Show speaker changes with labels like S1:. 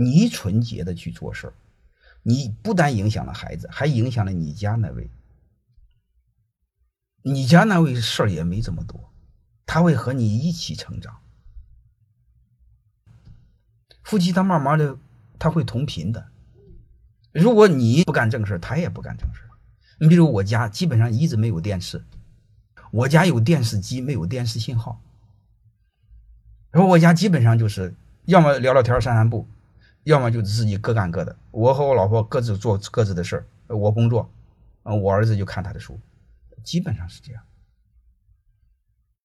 S1: 你纯洁的去做事儿，你不但影响了孩子，还影响了你家那位。你家那位事儿也没这么多，他会和你一起成长。夫妻他慢慢的他会同频的。如果你不干正事他也不干正事你比如我家基本上一直没有电视，我家有电视机，没有电视信号。然后我家基本上就是要么聊聊天、散散步，要么就自己各干各的。我和我老婆各自做各自的事儿，我工作，我儿子就看他的书，基本上是这样。